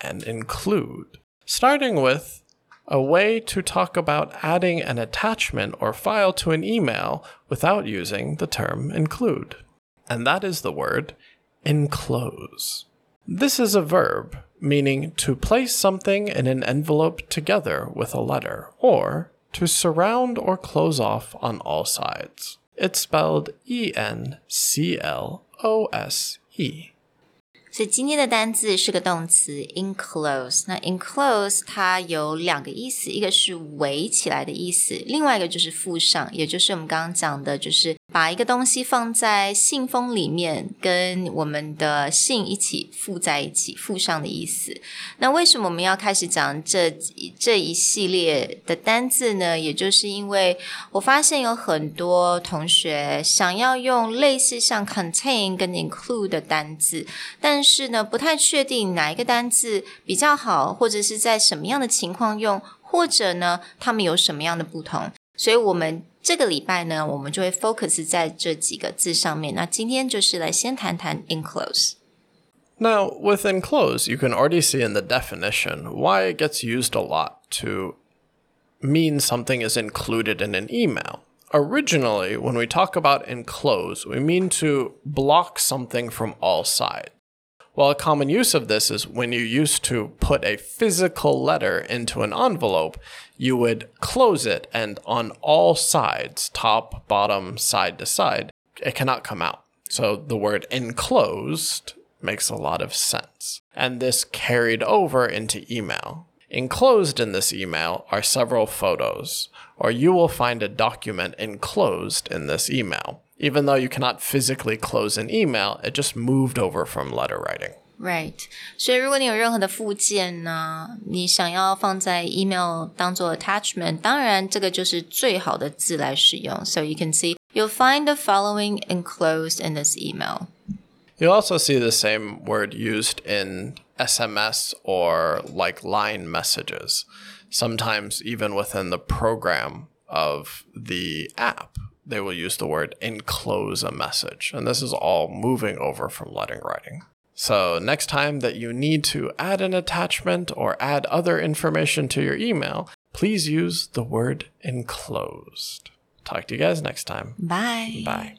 and include, starting with a way to talk about adding an attachment or file to an email without using the term include. And that is the word enclose. This is a verb meaning to place something in an envelope together with a letter, or to surround or close off on all sides. It's spelled E N C L O S E. 所以今天的单字是个动词 enclose。那 enclose 它有两个意思，一个是围起来的意思，另外一个就是附上，也就是我们刚刚讲的，就是把一个东西放在信封里面，跟我们的信一起附在一起，附上的意思。那为什么我们要开始讲这这一系列的单字呢？也就是因为我发现有很多同学想要用类似像 contain 跟 include 的单字，但是呢，不太确定哪一个单字比较好，或者是在什么样的情况用，或者呢，它们有什么样的不同。所以，我们这个礼拜呢，我们就会 focus 在这几个字上面。那今天就是来先谈谈 enclose。 Now, with enclose, you can already see in the definition why it gets used a lot to mean something is included in an email. Originally, when we talk about enclose, we mean to block something from all sides. Well, a common use of this is when you used to put a physical letter into an envelope, you would close it, and on all sides, top, bottom, side to side, it cannot come out. So the word enclosed makes a lot of sense. And this carried over into email. Enclosed in this email are several photos, or you will find a document enclosed in this email Even though you cannot physically close an email, it just moved over from letter writing. Right，所以如果你有任何的附件呢，你想要放在 email 当做 attachment，当然这个就是最好的字来使用。So you can see you'll find the following enclosed in this email. You'll also see the same word used in SMS or like line messages, sometimes even within the program of the app. They will use the word enclose a message. And this is all moving over from letter writing. So, next time that you need to add an attachment or add other information to your email, please use the word enclosed. Talk to you guys next time. Bye. Bye.